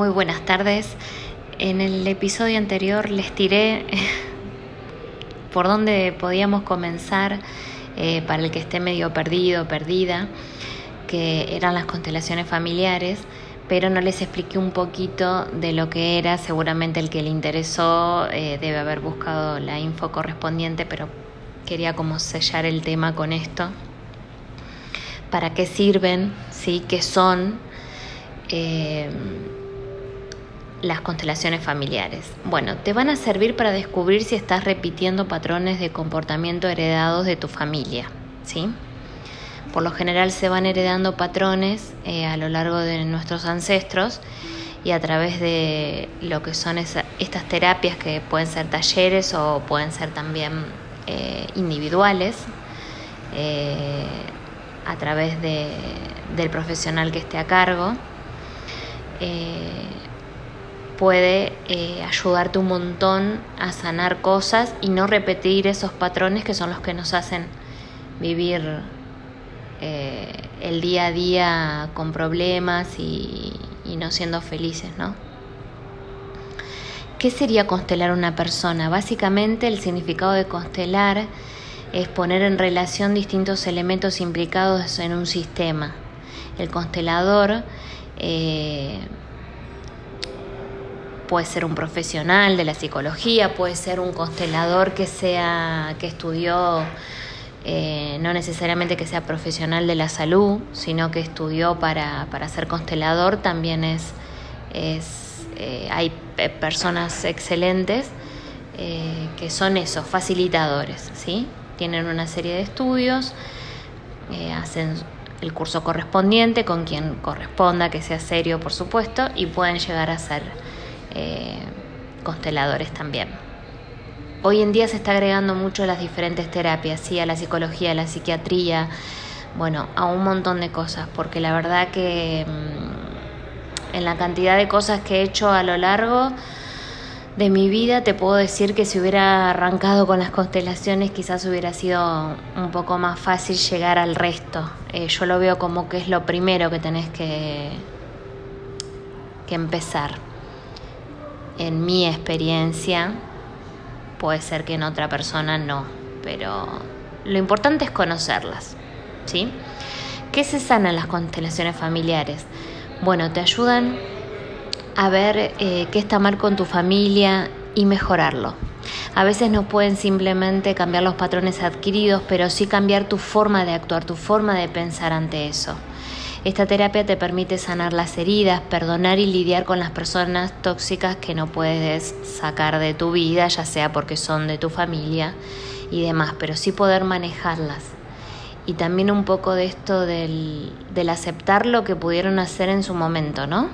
muy buenas tardes. En el episodio anterior les tiré por dónde podíamos comenzar eh, para el que esté medio perdido, perdida, que eran las constelaciones familiares, pero no les expliqué un poquito de lo que era. Seguramente el que le interesó eh, debe haber buscado la info correspondiente, pero quería como sellar el tema con esto. ¿Para qué sirven? ¿Sí? ¿Qué son? Eh, las constelaciones familiares. Bueno, te van a servir para descubrir si estás repitiendo patrones de comportamiento heredados de tu familia, ¿sí? Por lo general se van heredando patrones eh, a lo largo de nuestros ancestros y a través de lo que son estas terapias que pueden ser talleres o pueden ser también eh, individuales, eh, a través de, del profesional que esté a cargo puede eh, ayudarte un montón a sanar cosas y no repetir esos patrones que son los que nos hacen vivir eh, el día a día con problemas y, no siendo felices, ¿no? ¿Qué sería constelar una persona? Básicamente el significado de constelar es poner en relación distintos elementos implicados en un sistema. El constelador eh, puede ser un profesional de la psicología, puede ser un constelador que sea que estudió eh, no necesariamente que sea profesional de la salud, sino que estudió para, ser constelador, también es, es eh, hay personas excelentes eh, que son esos, facilitadores, ¿sí? Tienen una serie de estudios, hacen el curso correspondiente con quien corresponda, que sea serio, por supuesto, y pueden llegar a ser eh, consteladores también. Hoy en día se está agregando mucho a las diferentes terapias, ¿sí? a la psicología, a la psiquiatría, bueno, a un montón de cosas, porque la verdad que mm, en la cantidad de cosas que he hecho a lo largo de mi vida, te puedo decir que si hubiera arrancado con las constelaciones, quizás hubiera sido un poco más fácil llegar al resto. Eh, yo lo veo como que es lo primero que tenés que, que empezar en mi experiencia, puede ser que en otra persona no, pero lo importante es conocerlas, ¿sí? ¿Qué se sanan las constelaciones familiares? Bueno, te ayudan a ver eh, qué está mal con tu familia y mejorarlo. A veces no pueden simplemente cambiar los patrones adquiridos, pero sí cambiar tu forma de actuar, tu forma de pensar ante eso. Esta terapia te permite sanar las heridas, perdonar y lidiar con las personas tóxicas que no puedes sacar de tu vida, ya sea porque son de tu familia y demás, pero sí poder manejarlas. Y también un poco de esto del, aceptar lo que pudieron hacer en su momento, ¿no?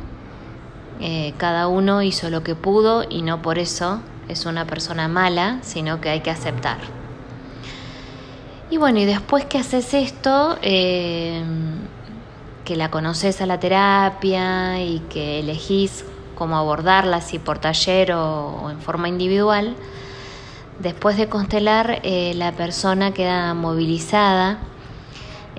Eh, cada uno hizo lo que pudo y no por eso es una persona mala, sino que hay que aceptar. Y bueno, y después que haces esto, eh, que la conoces a la terapia y que elegís cómo abordarla, si por taller o, en forma individual, después de constelar eh, la persona queda movilizada,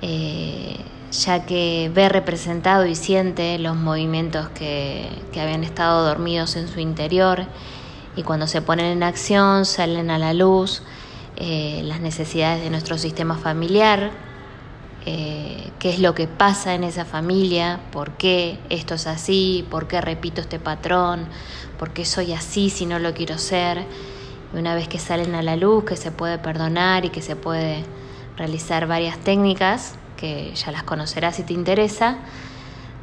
eh, ya que ve representado y siente los movimientos que, habían estado dormidos en su interior y cuando se ponen en acción salen a la luz eh, las necesidades de nuestro sistema familiar, eh, qué es lo que pasa en esa familia, por qué esto es así, por qué repito este patrón, por qué soy así si no lo quiero ser. Y una vez que salen a la luz, que se puede perdonar y que se puede realizar varias técnicas, que ya las conocerás si te interesa,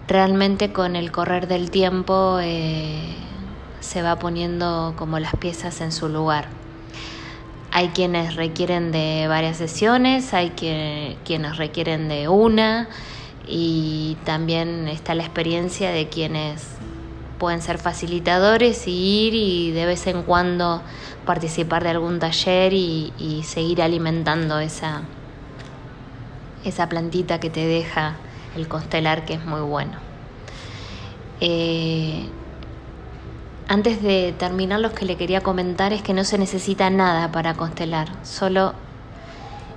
realmente con el correr del tiempo eh, se va poniendo como las piezas en su lugar. Hay quienes requieren de varias sesiones, hay quienes requieren de una y también está la experiencia de quienes pueden ser facilitadores y ir y de vez en cuando participar de algún taller y, seguir alimentando esa, esa plantita que te deja el constelar que es muy bueno. Eh, antes de terminar, lo que le quería comentar es que no se necesita nada para constelar, solo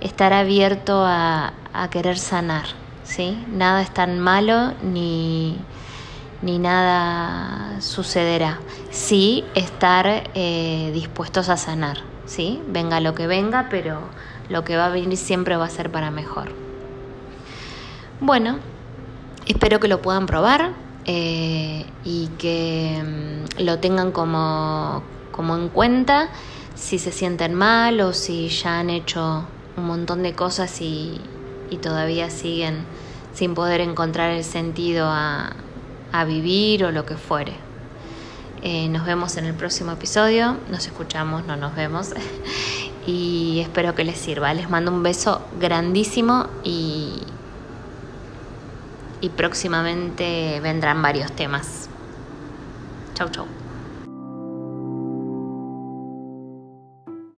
estar abierto a, querer sanar, ¿sí? Nada es tan malo ni, ni nada sucederá. Sí, estar eh, dispuestos a sanar, ¿sí? Venga lo que venga, pero lo que va a venir siempre va a ser para mejor. Bueno, espero que lo puedan probar eh, y que mm, lo tengan como, como en cuenta si se sienten mal o si ya han hecho un montón de cosas y, y todavía siguen sin poder encontrar el sentido a, a vivir o lo que fuere. Eh, nos vemos en el próximo episodio, nos escuchamos, no nos vemos y espero que les sirva. Les mando un beso grandísimo y, y próximamente vendrán varios temas. Chau, chau.